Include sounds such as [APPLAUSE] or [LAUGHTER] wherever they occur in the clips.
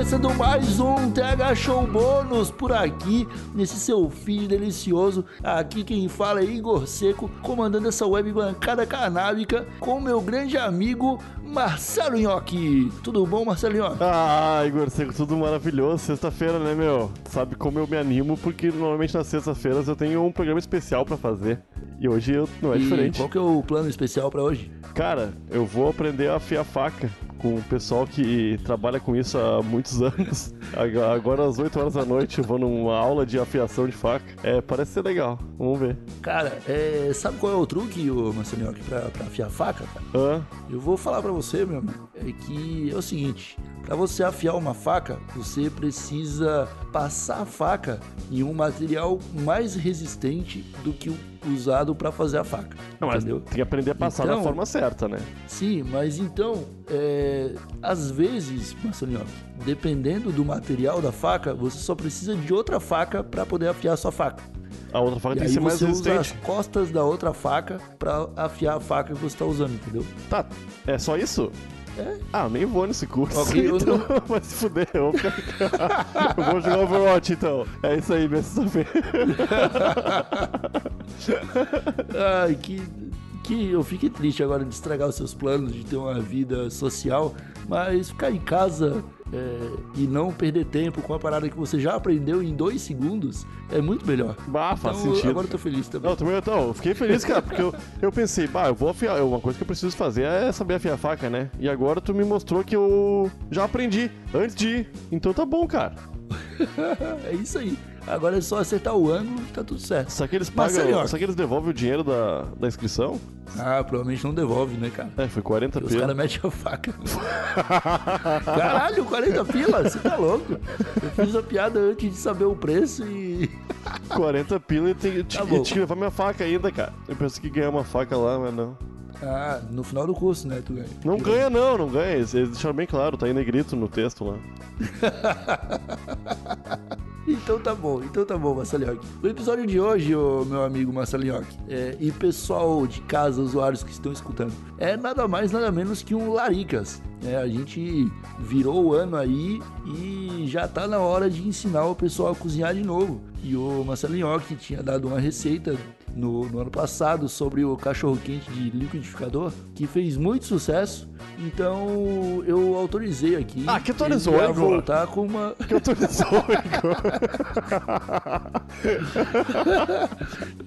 começando mais um TH Show Bônus por aqui, nesse seu feed delicioso. Aqui quem fala é Igor Seco, comandando essa web bancada canábica com meu grande amigo Marcelo Nhoque. Tudo bom, Marcelo Nhoque? Ah, Igor Seco, tudo maravilhoso. Sexta-feira, né, meu? Sabe como eu me animo, porque normalmente nas sextas-feiras eu tenho um programa especial pra fazer. E hoje eu, não é E diferente. qual que é o plano especial pra hoje? Cara, eu vou aprender a afiar faca com o pessoal que trabalha com isso há muitos [LAUGHS] anos. Ag- Agora às 8 horas da noite eu vou numa aula de afiação de faca. É, parece ser legal. Vamos ver. Cara, é, sabe qual é o truque, ô Marcelo Nhoque, pra, pra afiar a faca, cara? Hã? Eu vou falar pra você, meu amigo, é que é o seguinte, pra você afiar uma faca, você precisa passar a faca em um material mais resistente do que o usado pra fazer a faca, Não, mas entendeu? tem que aprender a passar da Então- forma certa, né? Sim, mas então, é, às vezes, Marcelinho, dependendo do material da faca, você só precisa de outra faca pra poder afiar a sua faca. A outra faca E tem que ser mais você usa as resistente. costas da outra faca pra afiar a faca que você tá usando, entendeu? Tá, é só isso? É. Ah, nem vou nesse curso. Ok, eu então, [LAUGHS] vai se fuder. Eu vou, ficar- [LAUGHS] eu vou jogar Overwatch então. É isso aí, minha sexta-feira. [LAUGHS] Ai, que, que eu fiquei triste agora de estragar os seus planos de ter uma vida social, mas ficar em casa é, e não perder tempo com a parada que você já aprendeu em dois segundos é muito melhor. Bah, faz então, sentido. agora eu tô feliz também. Não, também então, eu fiquei feliz, cara, porque eu, eu pensei, pá, eu vou afiar. Uma coisa que eu preciso fazer é saber afiar a faca, né? E agora tu me mostrou que eu já aprendi antes de ir. Então tá bom, cara. [LAUGHS] É isso aí. Agora é só acertar o ângulo e tá tudo certo. Será que eles pagam. ó. Será que eles devolvem o dinheiro da, da inscrição? Ah, provavelmente não devolve, né, cara? É, foi 40 Os pila. caras metem a faca. [LAUGHS] Caralho, 40 pila? Você tá louco? Eu fiz a piada antes de saber o preço e. [LAUGHS] 40 pila e Tá tinha que levar minha faca ainda, cara. Eu pensei que ganhar uma faca lá, mas não. Ah, no final do curso, né? Tu ganha. Não ganha, não, não ganha. Eles eles deixaram bem claro, tá em negrito no texto lá. [LAUGHS] Então tá bom, então tá bom, Marcelinhoque. O episódio de hoje, ô, meu amigo Marcelinhoque, é, e pessoal de casa, usuários que estão escutando, é nada mais, nada menos que um Laricas. É, a gente virou o ano aí e já tá na hora de ensinar o pessoal a cozinhar de novo. E o Marcelinhoque tinha dado uma receita no, no ano passado sobre o cachorro-quente de liquidificador, que fez muito sucesso. Então eu autorizei aqui. Ah, que autorizou, Igor? voltar com uma. [LAUGHS] Que autorizou, Igor.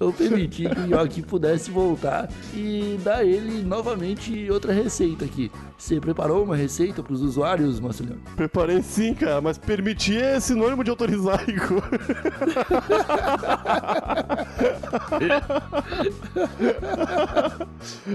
[LAUGHS] eu permiti que o Nhoque pudesse voltar e dar ele novamente outra receita aqui. Você preparou uma receita para os usuários, Marcelinho? Preparei sim, cara, mas permitir é sinônimo de autorizar, Igor. [LAUGHS]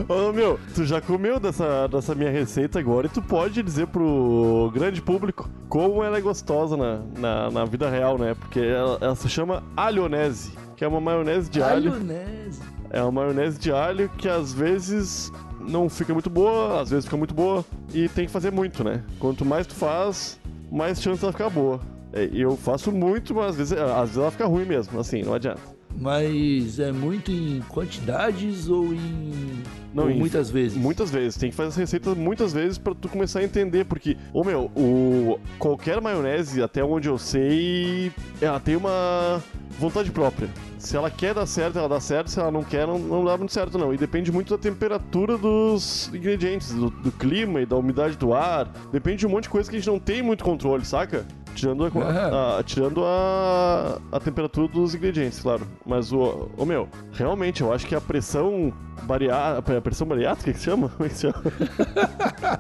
Ô, meu, tu já comeu dessa, dessa minha receita agora e tu pode dizer pro grande público como ela é gostosa na, na, na vida real, né? Porque ela, ela se chama alionese, que é uma maionese de alho. Maionese. É uma maionese de alho que às vezes não fica muito boa, às vezes fica muito boa. E tem que fazer muito, né? Quanto mais tu faz, mais chance ela ficar boa. É, Eu faço muito, mas às vezes, às vezes ela fica ruim mesmo, assim, não adianta. Mas é muito em quantidades ou em. Não, ou em- muitas vezes? Muitas vezes, tem que fazer essa receita muitas vezes pra tu começar a entender, porque, ô meu, o, qualquer maionese, até onde eu sei, ela tem uma vontade própria. Se ela quer dar certo, ela dá certo, se ela não quer, não, não dá muito certo não. E depende muito da temperatura dos ingredientes, do, do clima e da umidade do ar. Depende de um monte de coisa que a gente não tem muito controle, saca? Tirando, a, Ah. a- tirando a, a temperatura dos ingredientes, claro. Mas o, o meu, realmente eu acho que a pressão bariátrica. A pressão bariátrica que se chama? [LAUGHS] Como é que se chama? [LAUGHS]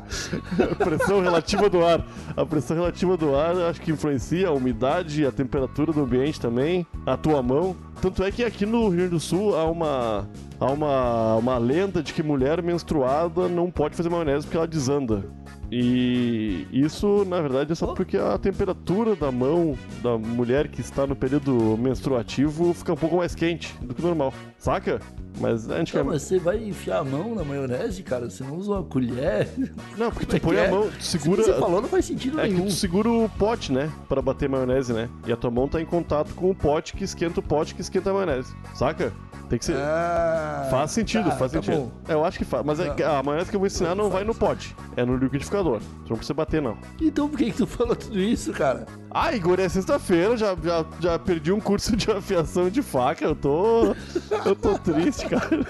a pressão relativa do ar. A pressão relativa do ar acho que influencia a umidade, a temperatura do ambiente também, a tua mão. Tanto é que aqui no Rio Grande do Sul há uma. Há uma, uma lenda de que mulher menstruada não pode fazer maionese porque ela desanda. E isso, na verdade, é só porque a temperatura da mão da mulher que está no período menstruativo fica um pouco mais quente do que normal. Saca? Mas Não, antigamente. mas você vai enfiar a mão na maionese, cara? Você não usa uma colher? Não, porque é tu põe que a é? mão, tu segura. Você falou, não faz sentido É que nenhum. tu segura o pote, né? Pra bater maionese, né? E a tua mão tá em contato com o pote que esquenta o pote que esquenta a maionese. Saca? Tem que ser. Ah, Faz sentido, tá, faz tá sentido. bom. Eu acho que faz. Mas é Não. que a maionese que eu vou ensinar não Não vai no pote. É no liquidificador. Tu não precisa bater, não. Então por que, que tu falou tudo isso, cara? Ah, Igor, é sexta-feira, já, já, já perdi um curso [LAUGHS] de afiação de faca. Eu tô. Eu tô triste, cara.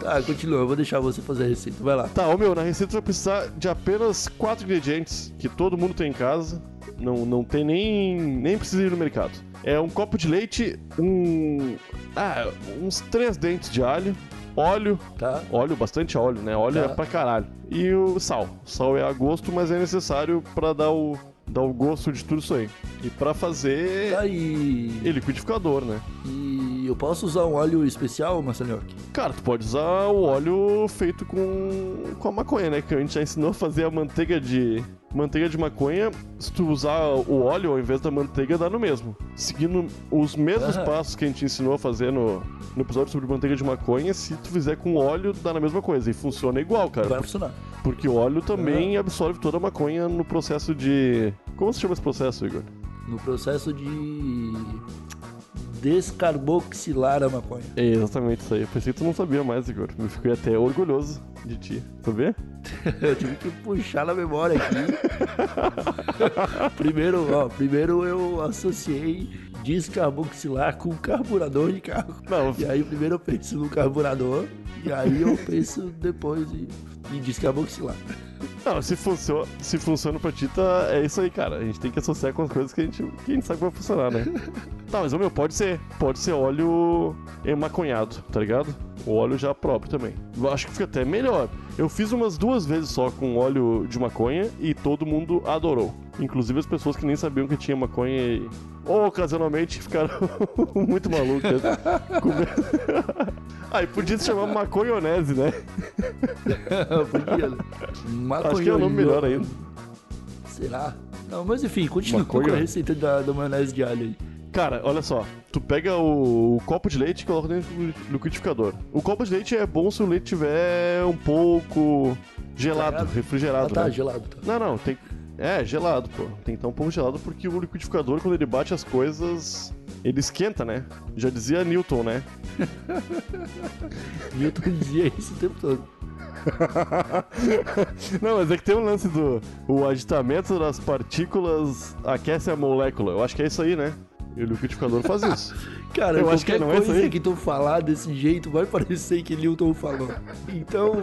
Tá, continua, eu vou deixar você fazer a receita. Vai lá. Tá, ô meu, na receita tu vai precisar de apenas quatro ingredientes que todo mundo tem em casa. Não, não tem nem. nem precisa ir no mercado. É um copo de leite, um. Ah, uns três dentes de alho, óleo, Tá? óleo, bastante óleo, né? Óleo Tá. é pra caralho. E o sal. O sal é a gosto, mas é necessário pra dar o, dar o gosto de tudo isso aí. E pra fazer. Tá e... E liquidificador, né? E eu posso usar um óleo especial, Marcelinhoque? Cara, tu pode usar o óleo feito com, com a maconha, né? Que a gente já ensinou a fazer a manteiga de. Manteiga de maconha, se tu usar o óleo ao invés da manteiga, dá no mesmo. Seguindo os mesmos passos que a gente ensinou a fazer no, no episódio sobre manteiga de maconha, se tu fizer com óleo, dá na mesma coisa. E funciona igual, cara. Vai funcionar. Porque o óleo também absorve toda a maconha no processo de. Como se chama esse processo, Igor? No processo de descarboxilar a maconha. É exatamente isso aí. Eu pensei que tu não sabia mais, Igor. Eu fiquei até orgulhoso de ti. Sabia? [LAUGHS] Eu tive que puxar na memória aqui. [LAUGHS] primeiro, ó, primeiro eu associei descarboxilar com carburador de carro. Não, E aí primeiro eu penso no carburador e aí eu penso depois em, em descarboxilar. Não, se funciona, se funciona pra ti, tá, é isso aí, cara. A gente tem que associar com as coisas que a gente, que a gente sabe que vai funcionar, né? [LAUGHS] tá, mas, meu, pode ser. Pode ser óleo emaconhado, tá ligado? O óleo já próprio também. Eu acho que fica até melhor. Eu fiz umas duas vezes só com óleo de maconha e todo mundo adorou. Inclusive as pessoas que nem sabiam que tinha maconha e... Ocasionalmente ficaram [LAUGHS] muito malucas. Ah, [LAUGHS] e podia se chamar maconhonese, né? [LAUGHS] Podia. Acho que é o nome melhor ainda. Será? Não, mas enfim, continua com a receita da, da maionese de alho aí. Cara, olha só. Tu pega o, o copo de leite e coloca dentro do liquidificador. O copo de leite é bom se o leite tiver um pouco gelado? Ah, refrigerado, tá, né? gelado. Tá. Não, não, tem... É, gelado, pô. Tem que estar um pouco gelado porque o liquidificador, quando ele bate as coisas, ele esquenta, né? Já dizia Newton, né? [LAUGHS] Newton dizia isso o tempo todo. [LAUGHS] não, mas é que tem um lance do... O agitamento das partículas aquece a molécula. Eu acho que é isso aí, né? E o liquidificador faz isso. [LAUGHS] Cara, Eu acho que não é isso coisa aí. que tu falar desse jeito vai parecer que Newton falou. Então,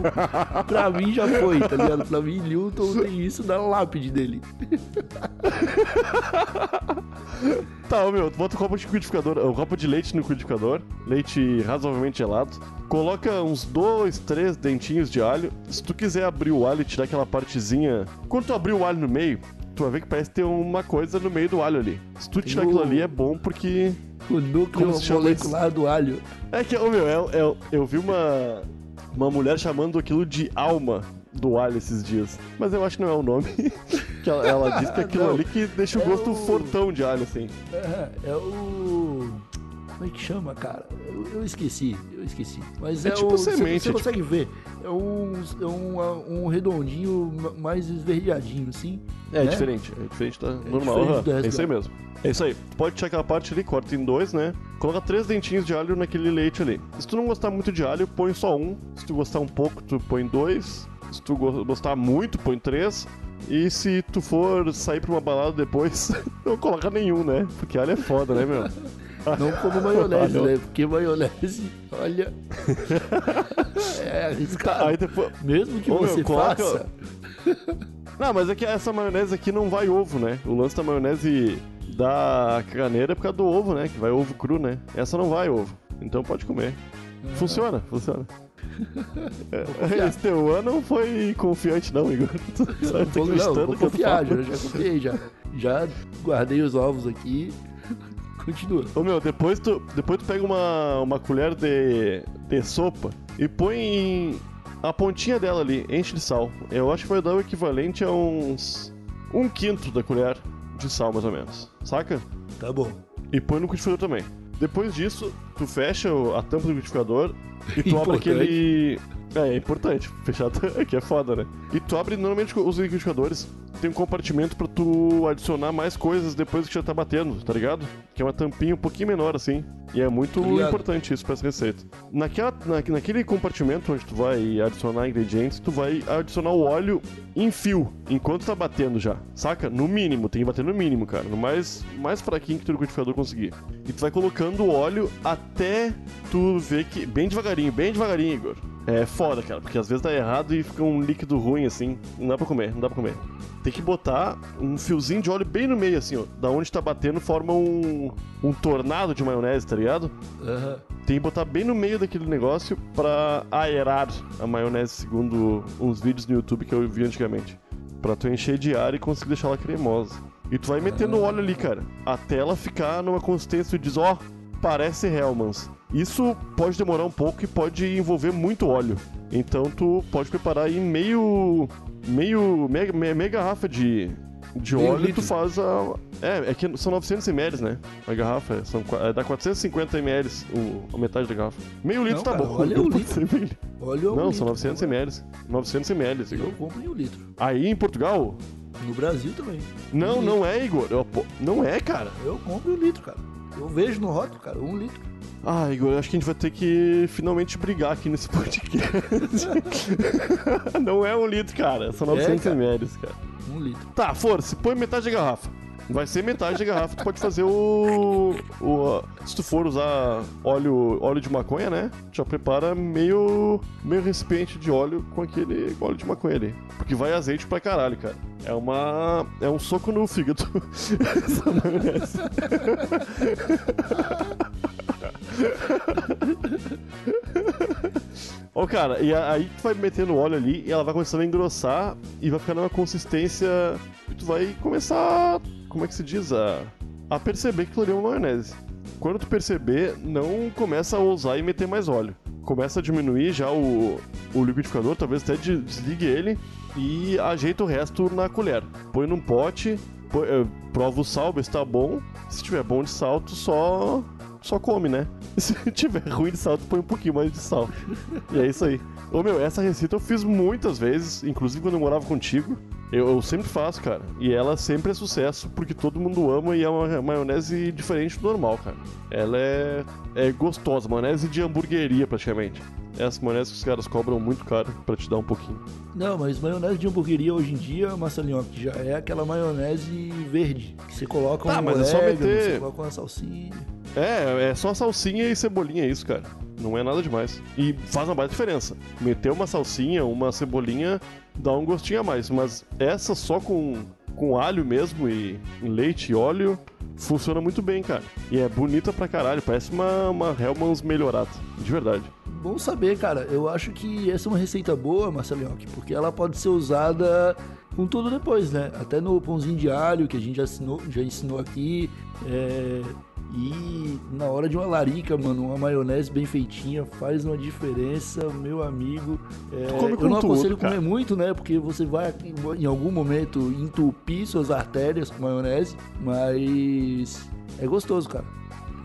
pra mim já foi, tá ligado? Pra mim, Newton tem isso na lápide dele. [LAUGHS] Tá, ô, meu, tu bota o copo de liquidificador, o copo de leite no liquidificador, leite razoavelmente gelado. Coloca uns dois, três dentinhos de alho. Se tu quiser abrir o alho e tirar aquela partezinha. Quando tu abrir o alho no meio, tu vai ver que parece ter uma coisa no meio do alho ali. Se tu tirar o- aquilo ali é bom porque. O núcleo molecular do alho. É que, ô meu, é- é- eu vi uma. Uma mulher chamando aquilo de alma do alho esses dias. Mas eu acho que não é o nome. [LAUGHS] que ela, ela diz que é aquilo Não, ali que deixa o é gosto o- fortão de alho, assim. É, é o. Como é que chama, cara? Eu, eu esqueci, eu esqueci. Mas É é, tipo o. você- semente, Você, é tipo- consegue ver. É um, é um, um redondinho ma- mais esverdeadinho, assim. É né? diferente, é diferente da normal. diferente resto É isso aí mesmo. É isso aí. Tu pode tirar aquela parte ali, corta em dois, né? Coloca três dentinhos de alho naquele leite ali. Se tu não gostar muito de alho, põe só um. Se tu gostar um pouco, tu põe dois. Se tu go- gostar muito, põe três. E se tu for sair pra uma balada depois, [LAUGHS] não coloca nenhum, né? Porque alho é foda, né, meu? [LAUGHS] Não como maionese, né? Porque maionese, olha. [LAUGHS] é arriscado. Aí depois. Mesmo que Ô, meu, você coloca- faça. Não, mas é que essa maionese aqui não vai ovo, né? O lance da maionese da caganeira é por causa do ovo, né? Que vai ovo cru, né? Essa não vai ovo. Então pode comer. Funciona, funciona. [LAUGHS] É, Esse teu ano não foi confiante, não, Igor. [LAUGHS] Tá Não, não, eu tô confiar, já, já confiei, já. Já guardei os ovos aqui. Continua. Ô meu, depois tu, depois tu pega uma, uma colher de, de sopa e põe a pontinha dela ali, enche de sal. Eu acho que vai dar o equivalente a uns. um quinto da colher de sal, mais ou menos. Saca? Tá bom. E põe no liquidificador também. Depois disso, tu fecha a tampa do liquidificador e tu abre aquele. É, é importante, [LAUGHS] fechar que é foda, né? E tu abre normalmente os liquidificadores. Tem um compartimento pra tu adicionar mais coisas depois que já tá batendo, tá ligado? Que é uma tampinha um pouquinho menor assim. E é muito Tô ligado. importante isso pra essa receita. Naquela, na- naquele compartimento onde tu vai adicionar ingredientes, tu vai adicionar o óleo em fio, enquanto tá batendo já, saca? No mínimo, tem que bater no mínimo, cara. No mais, mais fraquinho que tu liquidificador conseguir. E tu vai colocando o óleo até tu ver que. Bem devagarinho, bem devagarinho, Igor. É foda, cara, porque às vezes dá errado e fica um líquido ruim assim. Não dá pra comer, não dá pra comer. Tem que botar um fiozinho de óleo bem no meio, assim, ó. Da onde tá batendo, forma um, um tornado de maionese, tá ligado? Aham. Tem que botar bem no meio daquele negócio pra aerar a maionese, segundo uns vídeos no YouTube que eu vi antigamente. Pra tu encher de ar e conseguir deixar ela cremosa. E tu vai metendo o óleo ali, cara, até ela ficar numa consistência tu diz, ó, parece Hellmann's. Isso pode demorar um pouco e pode envolver muito óleo. Então tu pode preparar aí meio. meio. meia, meia, meia garrafa de. De Meio óleo, litro. tu faz a. É, é que são 900 ml, né? A garrafa. São, é, dá 450 ml o, a metade da garrafa. Meio litro Não, tá cara, bom. [LAUGHS] é um Não pode litro. meio- Olha o Não, litro, são 900 cara. ml. 900 ml, Igor. Eu compro em um litro. Aí em Portugal? No Brasil também. Não, Um não é, Igor. Eu não é, cara. Eu compro um litro, cara. Eu vejo no rótulo, cara, um litro. Ah, Igor, eu acho que a gente vai ter que finalmente brigar aqui nesse [LAUGHS] podcast. [LAUGHS] não é um litro, cara. São 900 cara. ml, cara. Um litro. Tá, força, põe metade da garrafa. Vai ser metade da garrafa, tu pode fazer o, o. Se tu for usar óleo, óleo de maconha, né? Já prepara meio. meio recipiente de óleo com aquele óleo de maconha ali. Porque vai azeite pra caralho, cara. É uma. É um soco no fígado. [LAUGHS] Essa maionese. [LAUGHS] Ó, cara, e aí tu vai metendo óleo ali e ela vai começando a engrossar e vai ficar numa consistência que tu vai começar, como é que se diz, a, a perceber que ali é uma maionese. Quando tu perceber, não começa a ousar e meter mais óleo. Começa a diminuir já o, o liquidificador, talvez até de- desligue ele e ajeita o resto na colher. Põe num pote, põe- eh, prova o sal, vê se tá bom. Se tiver bom de sal, tu só, só come, né? [LAUGHS] Se tiver ruim de sal, tu põe um pouquinho mais de sal. E é isso aí. Ô meu, essa receita eu fiz muitas vezes, inclusive quando eu morava contigo. Eu, eu sempre faço, cara. E ela sempre é sucesso, porque todo mundo ama e é uma maionese diferente do normal, cara. Ela é, é gostosa, maionese de hamburgueria praticamente. Essa maionese que os caras cobram muito caro pra te dar um pouquinho. Não, mas maionese de hamburgueria hoje em dia, Marcelinho, que já é aquela maionese verde. Que você coloca Tá, um mas é só orégano, meter- você coloca uma salsinha. É, é só salsinha e cebolinha, é isso, cara. Não é nada demais. E faz uma baita diferença. Meter uma salsinha, uma cebolinha, dá um gostinho a mais. Mas essa só com, com alho mesmo e leite e óleo, funciona muito bem, cara. E é bonita pra caralho, parece uma, uma Hellmann's melhorada. De verdade. Bom saber, cara. Eu acho que essa é uma receita boa, Marcelinho, porque ela pode ser usada com tudo depois, né? Até no pãozinho de alho, que a gente já ensinou, já ensinou aqui. é, E na hora de uma larica, mano, uma maionese bem feitinha faz uma diferença, meu amigo. É, eu não tudo, aconselho cara. comer muito, né? Porque você vai em algum momento entupir suas artérias com maionese, mas é gostoso, cara.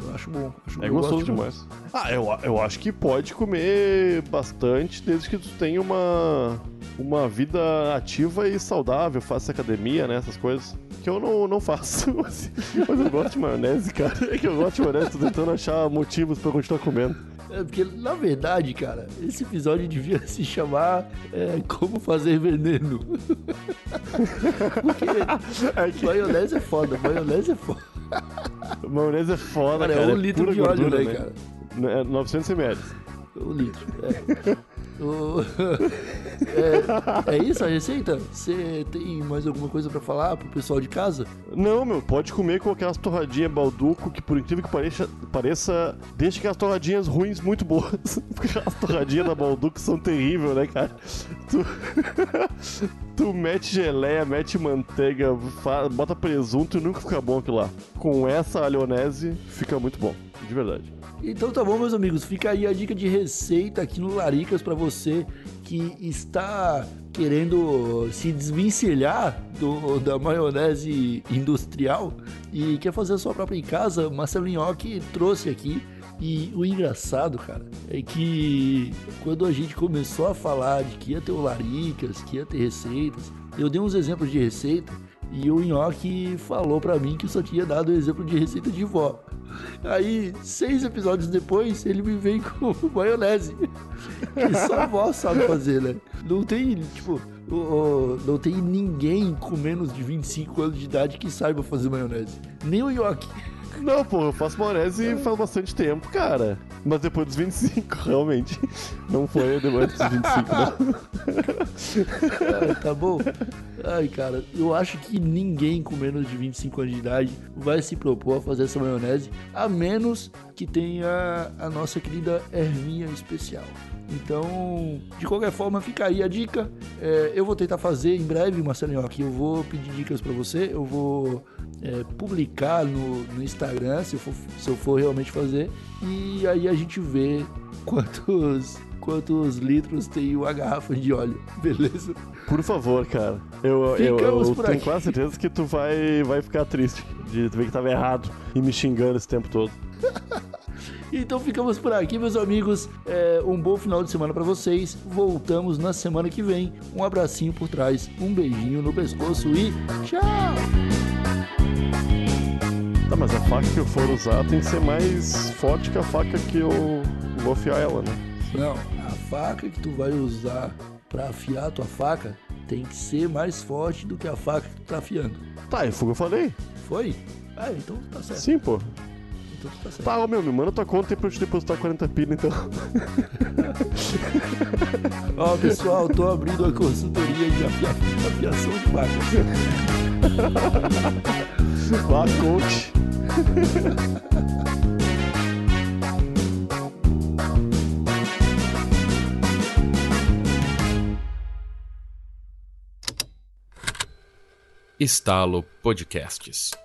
Eu acho bom. Acho- É gostoso gosto demais. Ah, eu, eu acho que pode comer bastante desde que tu tenha uma, uma vida ativa e saudável, faça academia, né? Essas coisas. Que eu não, não faço. [LAUGHS] Mas, mas eu gosto de maionese, cara. É que eu gosto de maionese, tô tentando achar motivos pra continuar comendo. É porque, na verdade, cara, esse episódio devia se chamar é, Como Fazer Veneno. [LAUGHS] porque [LAUGHS] É que maionese é foda, maionese é foda. Maionese é foda, Cara, cara. é um litro de óleo, gordura, né, cara? É 900 ml. Um litro, é. O- [LAUGHS] é. é isso a receita? Você tem mais alguma coisa pra falar pro pessoal de casa? Não, meu, pode comer com aquelas torradinhas balduco, que por incrível que pareça, pareça deixa aquelas torradinhas ruins muito boas. [LAUGHS] Porque as torradinhas da balduco são terríveis, né, cara? Tu, [LAUGHS] tu mete geleia, mete manteiga, bota presunto e nunca fica bom aquilo lá. Com essa alionese, fica muito bom, de verdade. Então tá bom, meus amigos. Fica aí a dica de receita aqui no Laricas pra você que está querendo se desvencilhar do, da maionese industrial e quer fazer a sua própria em casa, Marcelo Nhoque trouxe aqui. E o engraçado, cara, é que quando a gente começou a falar de que ia ter o Laricas, que ia ter receitas, eu dei uns exemplos de receita e o Nhoque falou para mim que só tinha dado o exemplo de receita de vó. Aí, seis episódios depois, ele me vem com [LAUGHS] maionese. Que só vó sabe fazer, né? Não tem, tipo, não tem ninguém com menos de 25 anos de idade que saiba fazer maionese. Nem o Nhoque. Não, pô, eu faço maionese faz bastante tempo, cara. Mas depois dos 25, [LAUGHS] realmente. Não foi depois dos 25, não. tá bom? Ai, cara, eu acho que ninguém com menos de 25 anos de idade vai se propor a fazer essa maionese, a menos que tenha a nossa querida ervinha especial. Então, de qualquer forma, fica aí a dica. É, eu vou tentar fazer em breve, Marcelinho, aqui eu vou pedir dicas para você, eu vou é, publicar no, no Instagram, se eu, for, se eu for realmente fazer, e aí a gente vê quantos quantos litros tem uma garrafa de óleo, [LAUGHS] beleza? Por favor, cara. Eu, eu, eu tenho quase certeza que tu vai, vai ficar triste de ver que tava errado e me xingando esse tempo todo. [LAUGHS] Então ficamos por aqui, meus amigos. É, um bom final de semana para vocês. Voltamos na semana que vem. Um abracinho por trás, um beijinho no pescoço e tchau! Tá, mas a faca que eu for usar tem que ser mais forte que a faca que eu vou afiar ela, né? Não, a faca que tu vai usar para afiar a tua faca tem que ser mais forte do que a faca que tu tá afiando. Tá, foi o que eu falei. Foi? Ah, então tá certo. Sim, pô. Então tá certo. Tá, ô meu, me manda tua conta aí pra eu te depositar 40 pila, então. [LAUGHS] Ó, pessoal, tô abrindo a consultoria de afia... afiação de facas. [LAUGHS] Vá, coach. Estalo Podcasts.